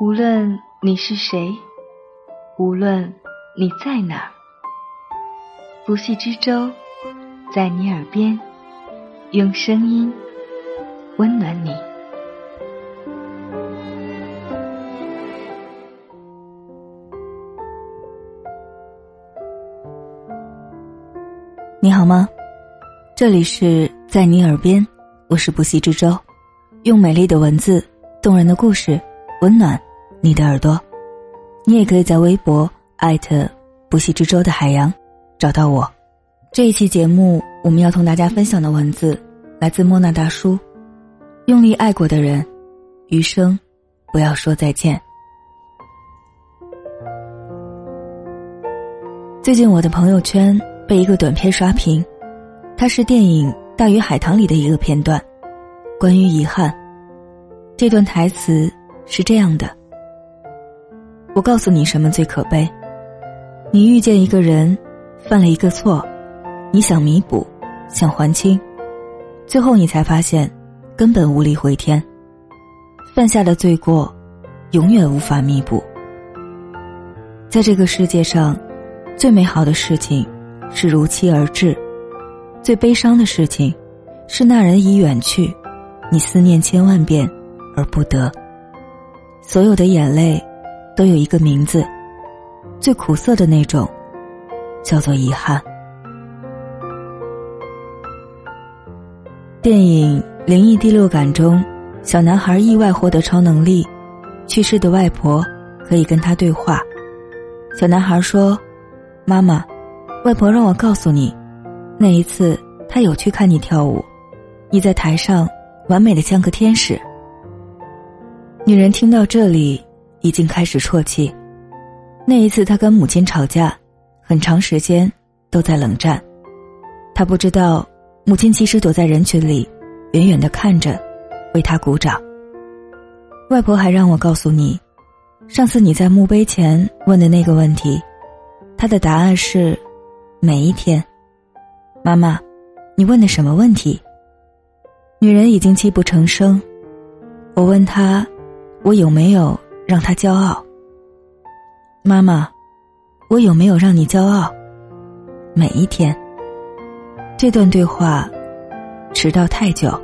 无论你是谁，无论你在哪儿，不系之舟在你耳边，用声音温暖你。你好吗？这里是在你耳边，我是不息之舟，用美丽的文字、动人的故事，温暖你的耳朵。你也可以在微博艾特不息之舟的海洋找到我。这一期节目，我们要同大家分享的文字来自莫那大叔。用力爱过的人，余生不要说再见。最近我的朋友圈。被一个短片刷屏，它是电影《大鱼海棠》里的一个片段，关于遗憾。这段台词是这样的：“我告诉你什么最可悲？你遇见一个人，犯了一个错，你想弥补，想还清，最后你才发现，根本无力回天。犯下的罪过，永远无法弥补。在这个世界上，最美好的事情。”是如期而至，最悲伤的事情，是那人已远去，你思念千万遍而不得。所有的眼泪，都有一个名字，最苦涩的那种，叫做遗憾。电影《灵异第六感》中，小男孩意外获得超能力，去世的外婆可以跟他对话。小男孩说：“妈妈。”外婆让我告诉你，那一次她有去看你跳舞，你在台上完美的像个天使。女人听到这里，已经开始啜泣。那一次他跟母亲吵架，很长时间都在冷战。他不知道，母亲其实躲在人群里，远远的看着，为他鼓掌。外婆还让我告诉你，上次你在墓碑前问的那个问题，她的答案是。每一天，妈妈，你问的什么问题？女人已经泣不成声。我问她，我有没有让他骄傲？妈妈，我有没有让你骄傲？每一天。这段对话，迟到太久。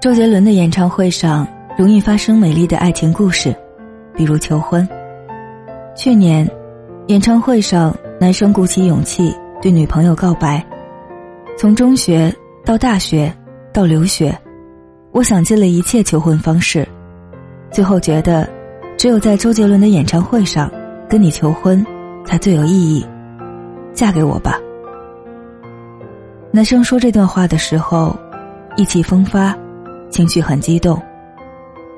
周杰伦的演唱会上，容易发生美丽的爱情故事，比如求婚。去年，演唱会上，男生鼓起勇气对女朋友告白。从中学到大学到留学，我想尽了一切求婚方式，最后觉得，只有在周杰伦的演唱会上跟你求婚，才最有意义。嫁给我吧。男生说这段话的时候，意气风发，情绪很激动。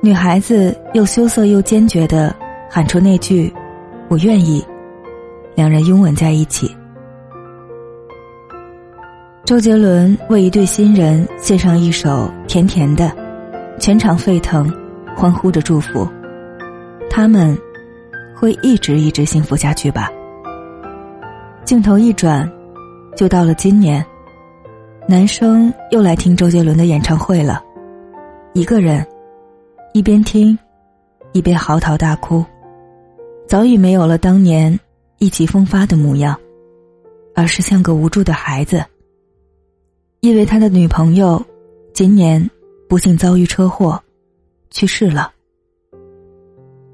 女孩子又羞涩又坚决的喊出那句。我愿意，两人拥吻在一起。周杰伦为一对新人献上一首《甜甜的》，全场沸腾，欢呼着祝福。他们会一直一直幸福下去吧？镜头一转，就到了今年，男生又来听周杰伦的演唱会了，一个人，一边听，一边嚎啕大哭。早已没有了当年意气风发的模样，而是像个无助的孩子。因为他的女朋友今年不幸遭遇车祸，去世了。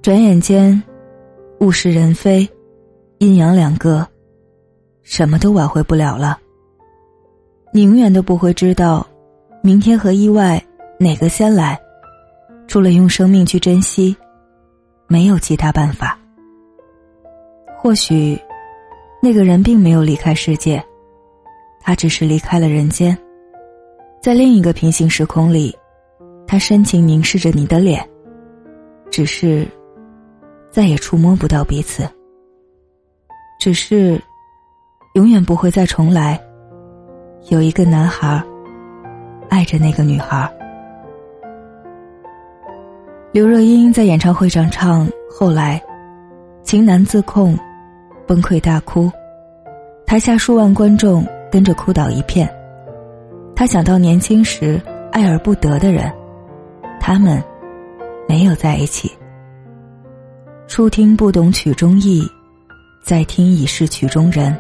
转眼间，物是人非，阴阳两隔，什么都挽回不了了。你永远都不会知道，明天和意外哪个先来，除了用生命去珍惜，没有其他办法。或许，那个人并没有离开世界，他只是离开了人间。在另一个平行时空里，他深情凝视着你的脸，只是再也触摸不到彼此。只是，永远不会再重来。有一个男孩爱着那个女孩。刘若英在演唱会上唱《后来》，情难自控。崩溃大哭，台下数万观众跟着哭倒一片。他想到年轻时爱而不得的人，他们没有在一起。初听不懂曲中意，再听已是曲中人。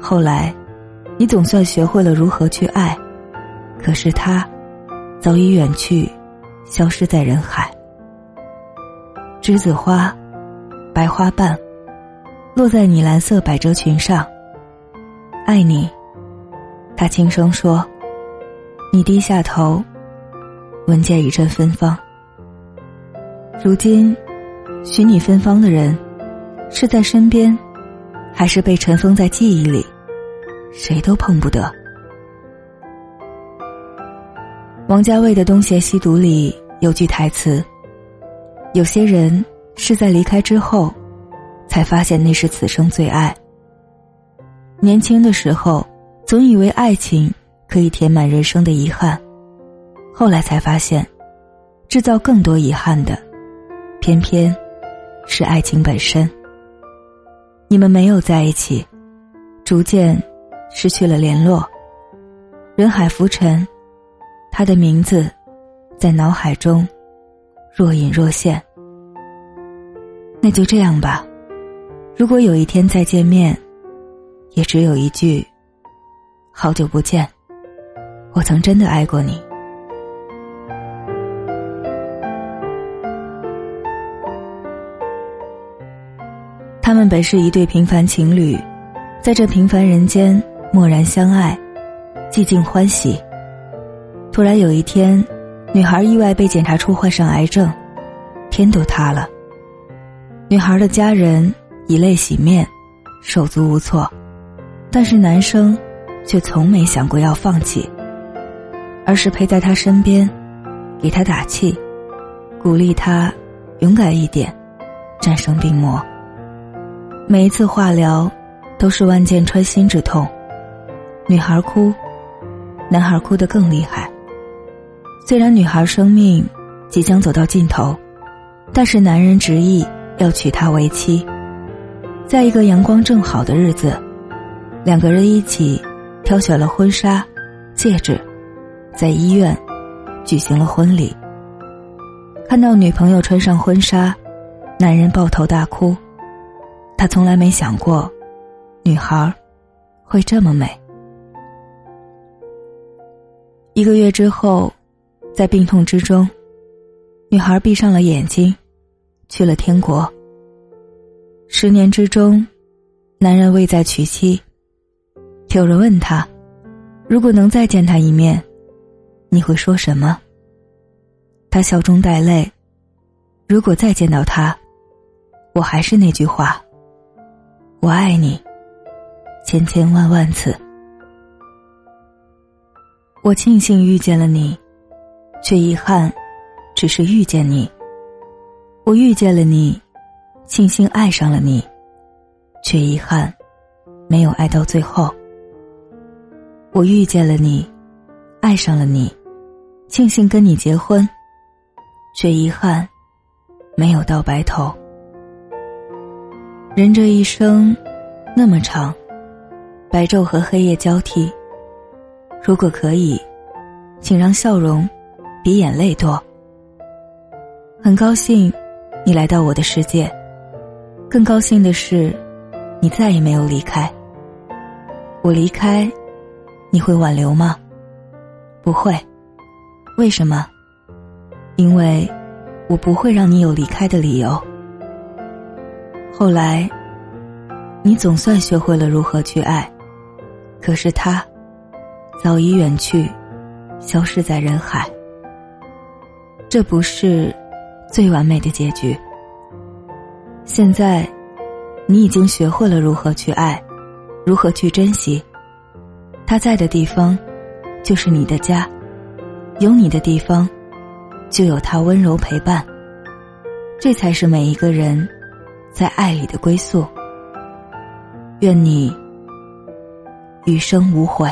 后来，你总算学会了如何去爱，可是他早已远去，消失在人海。栀子花，白花瓣，落在你蓝色百褶裙上。爱你，他轻声说。你低下头，闻见一阵芬芳。如今，许你芬芳的人，是在身边，还是被尘封在记忆里？谁都碰不得。王家卫的《东邪西毒》里有句台词：“有些人是在离开之后，才发现那是此生最爱。”年轻的时候，总以为爱情。可以填满人生的遗憾，后来才发现，制造更多遗憾的，偏偏是爱情本身。你们没有在一起，逐渐失去了联络。人海浮沉，他的名字在脑海中若隐若现。那就这样吧，如果有一天再见面，也只有一句“好久不见”。我曾真的爱过你。他们本是一对平凡情侣，在这平凡人间默然相爱，寂静欢喜。突然有一天，女孩意外被检查出患上癌症，天都塌了。女孩的家人以泪洗面，手足无措，但是男生却从没想过要放弃。而是陪在他身边，给他打气，鼓励他勇敢一点，战胜病魔。每一次化疗，都是万箭穿心之痛。女孩哭，男孩哭得更厉害。虽然女孩生命即将走到尽头，但是男人执意要娶她为妻。在一个阳光正好的日子，两个人一起挑选了婚纱、戒指。在医院举行了婚礼。看到女朋友穿上婚纱，男人抱头大哭。他从来没想过，女孩会这么美。一个月之后，在病痛之中，女孩闭上了眼睛，去了天国。十年之中，男人未再娶妻。有人问他，如果能再见他一面。你会说什么？他笑中带泪。如果再见到他，我还是那句话：我爱你，千千万万次。我庆幸遇见了你，却遗憾，只是遇见你。我遇见了你，庆幸爱上了你，却遗憾，没有爱到最后。我遇见了你，爱上了你。庆幸跟你结婚，却遗憾没有到白头。人这一生那么长，白昼和黑夜交替。如果可以，请让笑容比眼泪多。很高兴你来到我的世界，更高兴的是你再也没有离开。我离开，你会挽留吗？不会。为什么？因为，我不会让你有离开的理由。后来，你总算学会了如何去爱，可是他，早已远去，消失在人海。这不是最完美的结局。现在，你已经学会了如何去爱，如何去珍惜。他在的地方，就是你的家。有你的地方，就有他温柔陪伴。这才是每一个人在爱里的归宿。愿你余生无悔。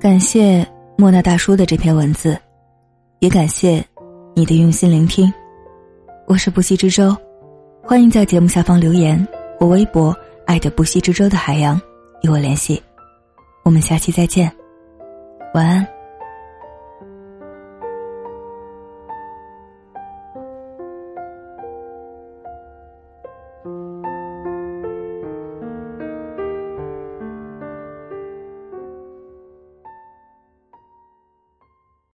感谢莫那大叔的这篇文字，也感谢你的用心聆听。我是不息之舟，欢迎在节目下方留言我微博。爱的不息之舟的海洋，与我联系。我们下期再见，晚安。